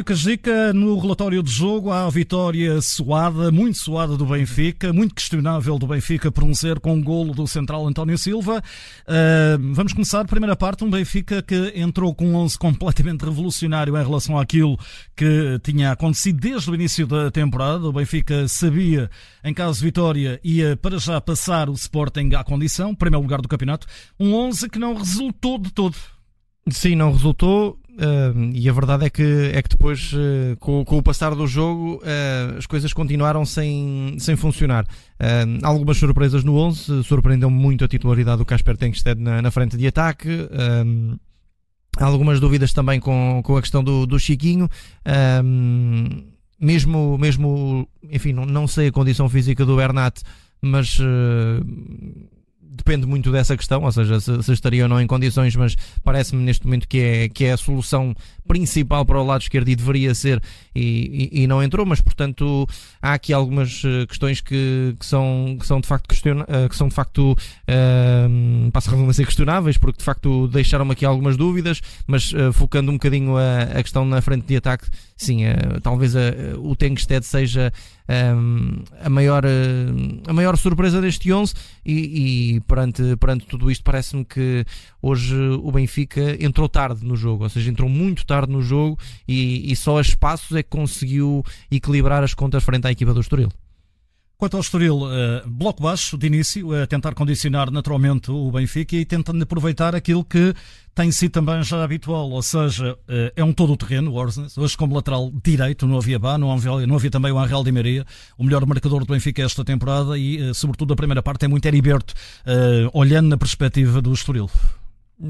Mário Cajica, no relatório de jogo, há a vitória suada, muito suada do Benfica, muito questionável do Benfica por um zero com um golo do central António Silva. Uh, vamos começar primeira parte, um Benfica que entrou com um 11 completamente revolucionário em relação àquilo que tinha acontecido desde o início da temporada. O Benfica sabia, em caso de vitória, ia para já passar o Sporting à condição, primeiro lugar do campeonato. Um 11 que não resultou de todo. Sim, não resultou. Uh, e a verdade é que, é que depois, uh, com, com, o passar do jogo, uh, as coisas continuaram sem, sem funcionar. algumas surpresas no 11, surpreendeu-me muito a titularidade do Casper Tengsted na, na frente de ataque. algumas dúvidas também com, com a questão do, do Chiquinho. mesmo, mesmo, enfim, não, não sei a condição física do Bernat, mas depende muito dessa questão, ou seja, se, se estaria ou não em condições, mas parece-me neste momento que é, que é a solução principal para o lado esquerdo e deveria ser e, e, e não entrou, mas portanto há aqui algumas eh, questões que, que, são, que são de facto questiona, eh, que são de facto uh, passa a ser questionáveis, porque de facto deixaram-me aqui algumas dúvidas, mas uh, focando um bocadinho a, a, questão na frente de ataque, sim, uh, talvez a, o Tengsted seja um, a, maior, a maior surpresa deste 11 e, e perante, perante tudo isto parece-me que hoje o Benfica entrou tarde no jogo, ou seja, entrou muito tarde no jogo e, e só a espaços é que conseguiu equilibrar as contas frente à equipa do Estoril. Quanto ao Estoril, uh, bloco baixo de início, a tentar condicionar naturalmente o Benfica e tentando aproveitar aquilo que tem sido também já habitual, ou seja, uh, é um todo o terreno, o Orsnes, hoje como lateral direito, não havia Bá, não havia, não havia também o Angel Di Maria, o melhor marcador do Benfica esta temporada e, uh, sobretudo, a primeira parte é muito Heriberto, olhando na perspectiva do Estoril.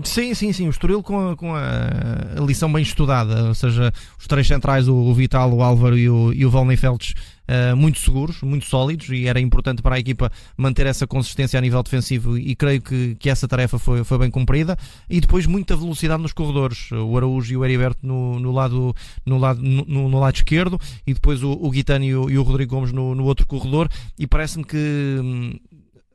Sim, sim, sim. O Estoril com a, com a, lição bem estudada, ou seja, os três centrais, o, Vital, o Álvaro e o, e o Feltz, uh, muito seguros, muito sólidos, e era importante para a equipa manter essa consistência a nível defensivo, e creio que, que essa tarefa foi, foi bem cumprida. E depois muita velocidade nos corredores, o Araújo e o Heriberto no, no, lado, no, lado, no, no lado esquerdo, e depois o, o Guitani e o, e o Rodrigo Gomes no, no outro corredor, e parece-me que hum,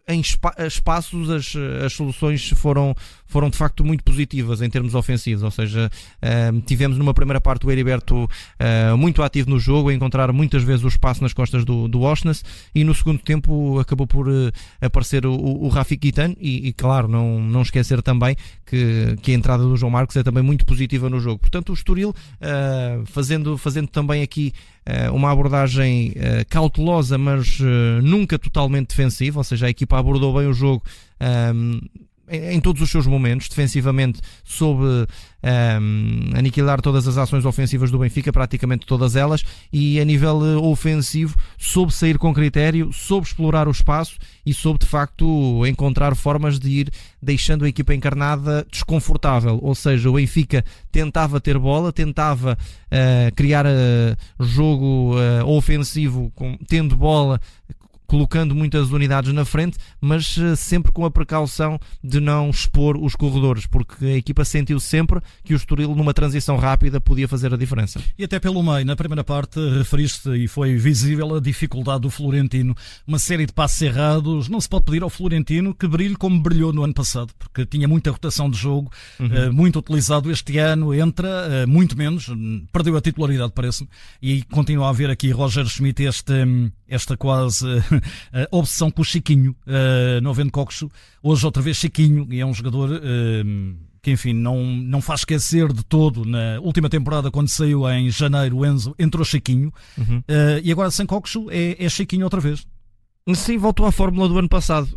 em espaços as, as soluções foram, foram de facto muito positivas em termos ofensivos, ou seja, uh, tivemos numa primeira parte o Heriberto uh, muito ativo no jogo, a encontrar muitas vezes o espaço nas costas do, do Oshness e no segundo tempo acabou por uh, aparecer o, o Rafik Guitan e, e, claro, não, não esquecer também que, que a entrada do João Marcos é também muito positiva no jogo. Portanto, o Estoril fazendo, fazendo também aqui uma abordagem cautelosa, mas nunca totalmente defensiva, ou seja, a equipa abordou bem o jogo um, em, todos os seus momentos, defensivamente soube um, aniquilar todas as ações ofensivas do Benfica, praticamente todas elas, e a nível eh, ofensivo soube sair com critério, soube explorar o espaço e soube de facto encontrar formas de ir deixando a equipa encarnada desconfortável. Ou seja, o Benfica tentava ter bola, tentava uh, criar uh, jogo uh, ofensivo com, tendo bola colocando muitas unidades na frente, mas eh, sempre com a precaução de não expor os corredores, porque a equipa sentiu sempre que o Estoril, numa transição rápida, podia fazer a diferença. E até pelo meio, na primeira parte, referiste e foi visível a dificuldade do Florentino. Uma série de passos errados. Não se pode pedir ao Florentino que brilhe como brilhou no ano passado, porque tinha muita rotação de jogo, uhum. Eh, muito utilizado este ano, entra eh, muito menos, perdeu a titularidade, parece-me, e continua a haver aqui Roger Schmidt este, esta quase uh, obsessão com o Chiquinho, uh, não havendo Coxo, hoje outra vez Chiquinho, e é um jogador uh, que, enfim, não, não faz esquecer de todo. Na última temporada, quando saiu em janeiro, o Enzo entrou Chiquinho, uhum. uh, e agora sem Coxo é, é Chiquinho outra vez. Sim, voltou à fórmula do ano passado.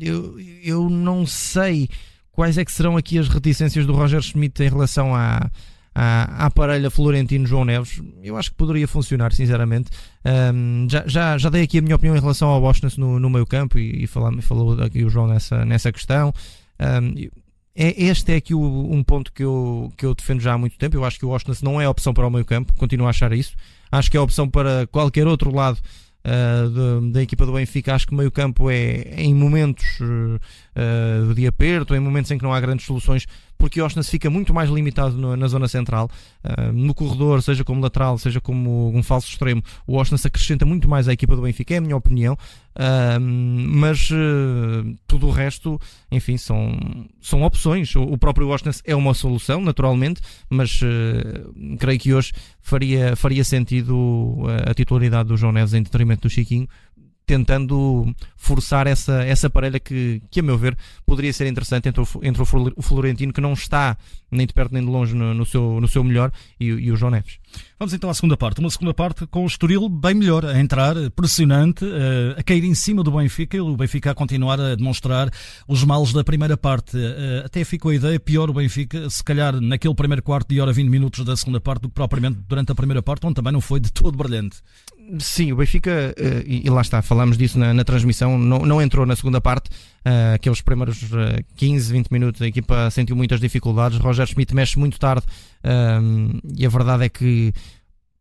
eu, eu não sei quais é que serão aqui as reticências do Roger Schmidt em relação à, à, parelha Florentino João Neves, eu acho que poderia funcionar, sinceramente. Um, já, já, já dei aqui a minha opinião em relação ao Washington no, no meio campo e, e falou, falou aqui o João nessa, nessa questão. Um, é, este é aqui o, um ponto que eu, que eu defendo já há muito tempo. Eu acho que o Washington não é opção para o meio campo, continuo a achar isso. Acho que é opção para qualquer outro lado uh, de, da equipa do Benfica. Acho que o meio campo é em momentos uh, de aperto, em momentos em que não há grandes soluções, porque o Oshness fica muito mais limitado no, na zona central. Uh, no corredor, seja como lateral, seja como um falso extremo, o Oshness acrescenta muito mais à equipa do Benfica, é a minha opinião. Uh, mas uh, tudo o resto, enfim, são, são opções. O, o próprio Oshness é uma solução, naturalmente, mas creio que hoje faria, faria sentido a titularidade do João Neves em detrimento do Chiquinho, tentando forçar essa, essa parelha que, que, a meu ver, poderia ser interessante entre o, entre o Florentino, que não está nem de perto nem de longe no, no seu, no seu melhor, e, e o João Neves. Vamos então à segunda parte. Uma segunda parte com o Estoril bem melhor, a entrar, pressionante, eh, a cair em cima do Benfica e o Benfica a continuar a demonstrar os males da primeira parte. Eh, até ficou a ideia, pior o Benfica, se calhar naquele primeiro quarto de hora 20 minutos da segunda parte do que propriamente durante a primeira parte, onde também não foi de todo brilhante. Sim, o Benfica, eh, e lá está, falámos disso na, na transmissão, não, não entrou na segunda parte, aqueles primeiros 15, 20 minutos a equipa sentiu muitas dificuldades, Roger Schmidt mexe muito tarde e a verdade é que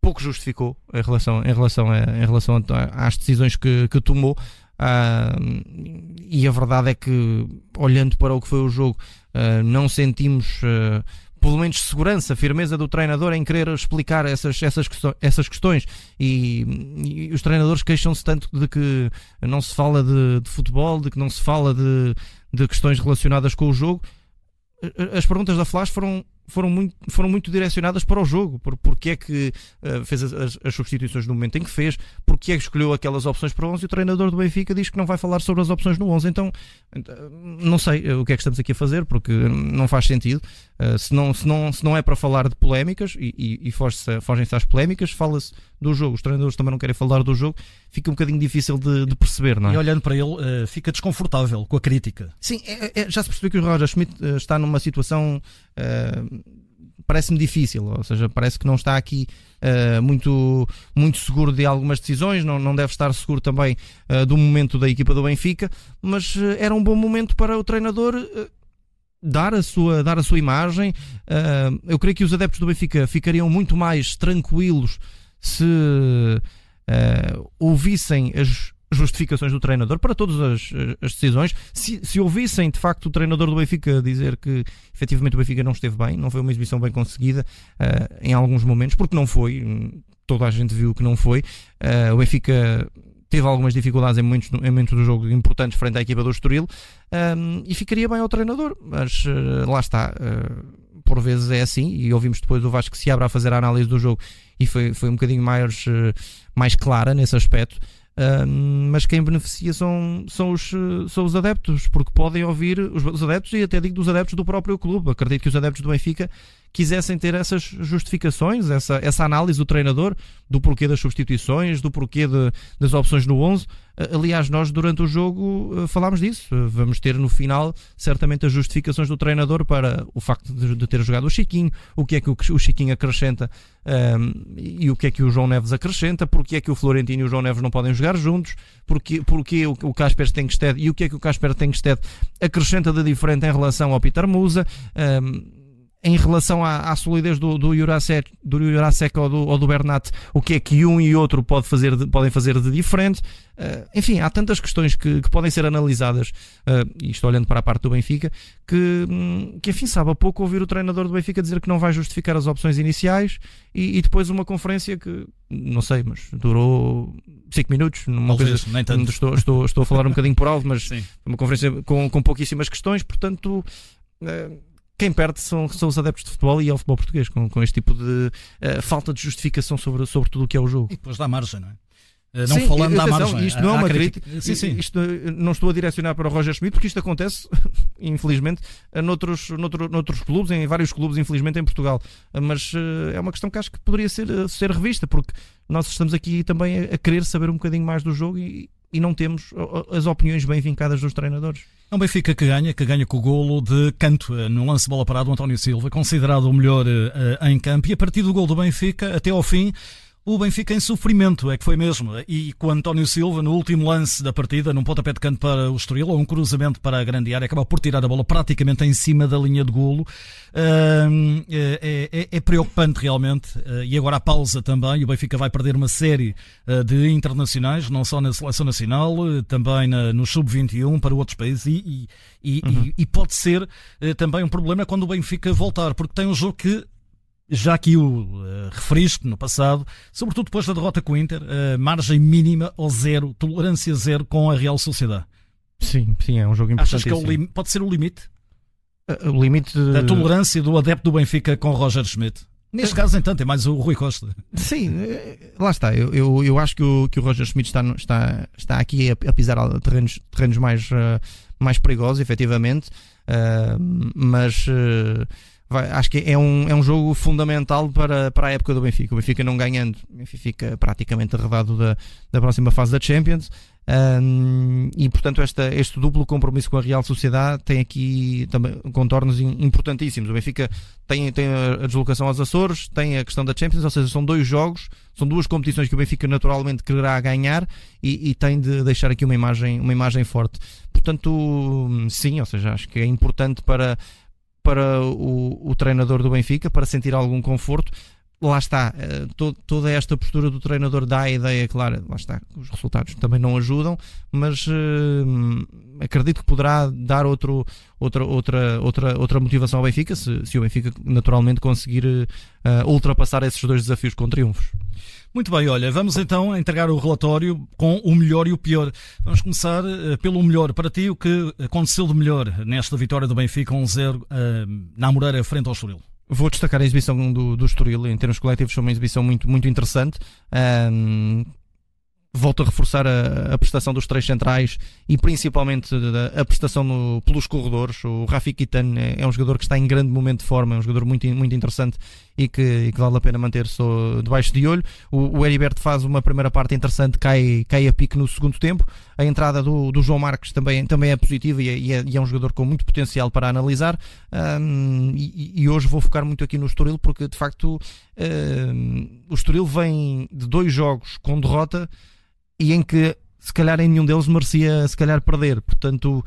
pouco justificou em relação, em relação, a, em relação a, às decisões que, que tomou. E a verdade é que, olhando para o que foi o jogo, não sentimos, pelo menos, segurança, firmeza do treinador em querer explicar essas, essas, questões, essas questões. E, e os treinadores queixam-se tanto de que não se fala de, de, futebol, de que não se fala de, de questões relacionadas com o jogo. As perguntas da Flash foram foram muito, foram muito direcionadas para o jogo, por porque é que uh, fez as, as, substituições no momento em que fez, porque é que escolheu aquelas opções para o 11 e o treinador do Benfica diz que não vai falar sobre as opções no 11. Então, não sei eh, o que é que estamos aqui a fazer, porque não faz sentido. Uh, se, não, se, não, se não é para falar de polémicas e, e, e fogem-se às polémicas, fala-se do jogo. Os treinadores também não querem falar do jogo, fica um bocadinho difícil de, de perceber, não é? E olhando para ele, uh, fica desconfortável com a crítica. Sim, é, é, já se percebeu que o Roger Schmidt está numa situação parece-me difícil, ou seja, parece que não está aqui uh, muito, muito seguro de algumas decisões, não, não deve estar seguro também uh, do momento da equipa do Benfica, mas uh, era um bom momento para o treinador dar a sua, dar a sua imagem. eu creio que os adeptos do Benfica ficariam muito mais tranquilos se ouvissem as justificações do treinador para todas as, as decisões. Se, se, ouvissem de facto o treinador do Benfica dizer que efetivamente o Benfica não esteve bem, não foi uma exibição bem conseguida uh, em alguns momentos, porque não foi, toda a gente viu que não foi. Uh, o Benfica teve algumas dificuldades em momentos, em momentos do jogo importantes frente à equipa do Estoril um, e ficaria bem ao treinador, mas uh, lá está. por vezes é assim, e ouvimos depois o Vasco que se abre a fazer a análise do jogo e foi, foi um bocadinho mais, mais clara nesse aspecto mas quem beneficia são, são, os, são os adeptos, porque podem ouvir os, os adeptos e até digo dos adeptos do próprio clube. Acredito que os adeptos do Benfica quisessem ter essas justificações, essa, essa análise do treinador, do porquê das substituições, do porquê de, das opções no 11. Aliás, nós durante o jogo eh, falámos disso. Vamos ter no final certamente as justificações do treinador para o facto de, de ter jogado o Chiquinho, o que é que o, o Chiquinho acrescenta um, ehm, e o que é que o João Neves acrescenta, porque é que o Florentino e o João Neves não podem jogar juntos, porque, porque o, o Casper Tengsted e o que é que o Casper Tengsted acrescenta de diferente em relação ao Peter Musa. Um, ehm, em relação à, à solidez do, do Jurasek, do Jurasek ou do, ou do Bernat, o que é que um e outro pode fazer de, podem fazer de diferente. Uh, enfim, há tantas questões que, que podem ser analisadas, uh, e estou olhando para a parte do Benfica, que, hum, que enfim, sabe a pouco ouvir o treinador do Benfica dizer que não vai justificar as opções iniciais e, e depois uma conferência que, não sei, mas durou 5 minutos. Numa Talvez, coisa, nem tanto. Estou, estou, estou a falar um bocadinho por alto, mas Sim. uma conferência com, com pouquíssimas questões, portanto. Uh, quem perde são, são os adeptos de futebol e é o futebol português, com, com este tipo de uh, falta de justificação sobre, sobre tudo o que é o jogo. E depois dá margem, não é? Eh, não sim, falando da margem. Isto não é uma crítica. Sim, sim. Isto, não estou a direcionar para o Roger Schmidt, porque isto acontece, infelizmente, noutros, noutro, noutros clubes, em vários clubes, infelizmente, em Portugal. Mas uh, é uma questão que acho que poderia ser, ser revista, porque nós estamos aqui também a, a querer saber um bocadinho mais do jogo e, e não temos as opiniões bem vincadas dos treinadores. É um Benfica que ganha, que ganha com o golo de canto eh, no lance bola parado, o António Silva, considerado o melhor uh, em campo, e a partir do gol do Benfica até ao fim, o Benfica em sofrimento, é que foi mesmo. E com António Silva, no último lance da partida, num pontapé de canto para o Estoril, ou um cruzamento para a grande área, acaba por tirar a bola praticamente em cima da linha de golo. É, é, é, preocupante realmente. Uh, e agora a pausa também. O Benfica vai perder uma série uh, de internacionais, não só na seleção nacional, também na, no sub-21 para outros países. E, e, uhum. e, e pode ser também um problema quando o Benfica voltar, porque tem um jogo que já que o uh, referiste no passado, sobretudo depois da derrota com o Inter, uh, margem mínima ou zero, tolerância zero com a Real Sociedade. Sim, sim, é um jogo importante. Achas que é pode ser o limite? Uh, o limite de... da tolerância do adepto do Benfica com Roger Schmidt? Neste caso, entanto, é mais o Rui Costa. Sim, lá está. Eu, eu, eu acho que o, que o Roger Schmidt está, está, está aqui a, pisar terrenos, terrenos mais, mais perigosos, efetivamente. Mas vai, acho que é um, é um jogo fundamental para, para a época do Benfica. O Benfica não ganhando, o Benfica fica praticamente arredado da, da próxima fase da Champions. Um, e portanto esta, este duplo compromisso com a Real Sociedade tem aqui também contornos importantíssimos. O Benfica tem, tem a deslocação aos Açores, tem a questão da Champions, ou seja, são dois jogos, são duas competições que o Benfica naturalmente quererá ganhar e, e tem de deixar aqui uma imagem, uma imagem forte. Portanto, sim, ou seja, acho que é importante para, para o, o treinador do Benfica, para sentir algum conforto. Lá está, eh, to, toda esta postura do treinador dá a ideia, claro, lá está, os resultados também não ajudam, mas uh, acredito que poderá dar outro, outra, outra, outra, outra motivação ao Benfica, se, se o Benfica naturalmente conseguir uh, ultrapassar esses dois desafios com triunfos. Muito bem, olha, vamos então entregar o relatório com o melhor e o pior. Vamos começar uh, pelo melhor. Para ti, o que aconteceu de melhor nesta vitória do Benfica 1-0 uh, na Moreira frente ao Estoril? Vou destacar a exibição do, do Estoril, em termos coletivos, foi uma exibição muito, muito interessante. Um, volto a reforçar a, a, prestação dos três centrais e principalmente a, a prestação no, pelos corredores. O Rafi Kitan é, é, um jogador que está em grande momento de forma, é um jogador muito, muito interessante e que, e que vale a pena manter-se debaixo de olho. O, o Heriberto faz uma primeira parte interessante, cai, cai a pique no segundo tempo. A entrada do, do João Marques também, também é positiva e é, e, é, e é um jogador com muito potencial para analisar. Um, e, hoje vou focar muito aqui no Estoril porque de facto um, o Estoril vem de dois jogos com derrota e em que se calhar em nenhum deles merecia se calhar perder. Portanto,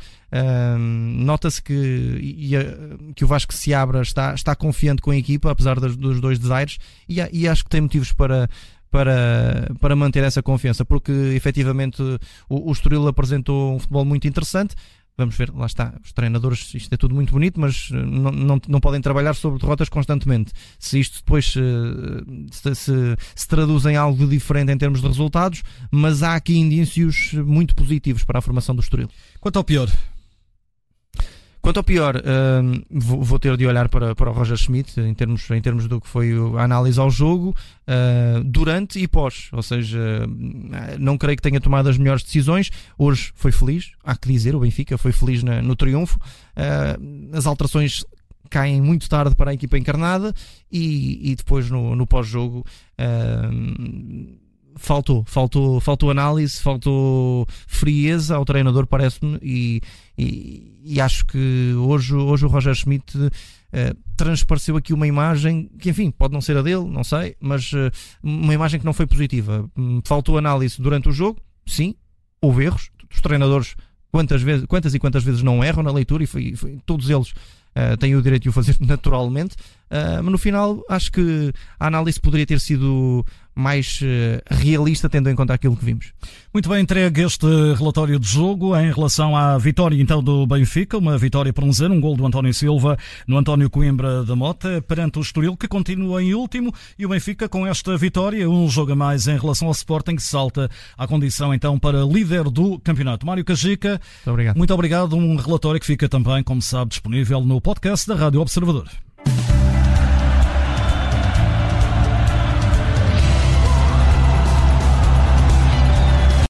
nota-se que, e, que o Vasco se abra, está, está confiante com a equipa, apesar dos, dos dois desaires, e, e acho que tem motivos para, para, para manter essa confiança, porque efetivamente o, o Estoril apresentou um futebol muito interessante. Vamos ver, lá está, os treinadores, isto é tudo muito bonito, mas eh, não, não, não podem trabalhar sobre derrotas constantemente. Se isto depois eh, se, se, se traduz em algo diferente em termos de resultados, mas há aqui indícios muito positivos para a formação do Estoril. Quanto ao pior, Quanto ao pior, uh, vou, vou, ter de olhar para, para o Roger Schmidt em termos, em termos do que foi a análise ao jogo, uh, durante e pós. Ou seja, não creio que tenha tomado as melhores decisões. Hoje foi feliz, há que dizer, o Benfica foi feliz na, no triunfo. Uh, as alterações caem muito tarde para a equipa encarnada e, e depois no, no pós-jogo faltou, faltou, faltou análise, faltou frieza ao treinador, parece-me, e, e, e, acho que hoje, hoje o Roger Schmidt uh, transpareceu aqui uma imagem que, enfim, pode não ser a dele, não sei, mas uh, uma imagem que não foi positiva. Hum, faltou análise durante o jogo, sim, houve erros, os treinadores quantas, vezes, quantas e quantas vezes não erram na leitura e foi, foi todos eles uh, têm o direito de o fazer naturalmente, uh, mas no final acho que a análise poderia ter sido mais uh, realista, tendo em conta aquilo que vimos. Muito bem, entregue este relatório de jogo em relação à vitória então do Benfica, uma vitória por um zero, um gol do António Silva no António Coimbra da Mota, perante o Estoril, que continua em último, e o Benfica com esta vitória, um jogo a mais em relação ao Sporting, que salta à condição então para líder do campeonato. Mário Cajica, muito obrigado. muito obrigado, um relatório que fica também, como sabe, disponível no podcast da Rádio Observador.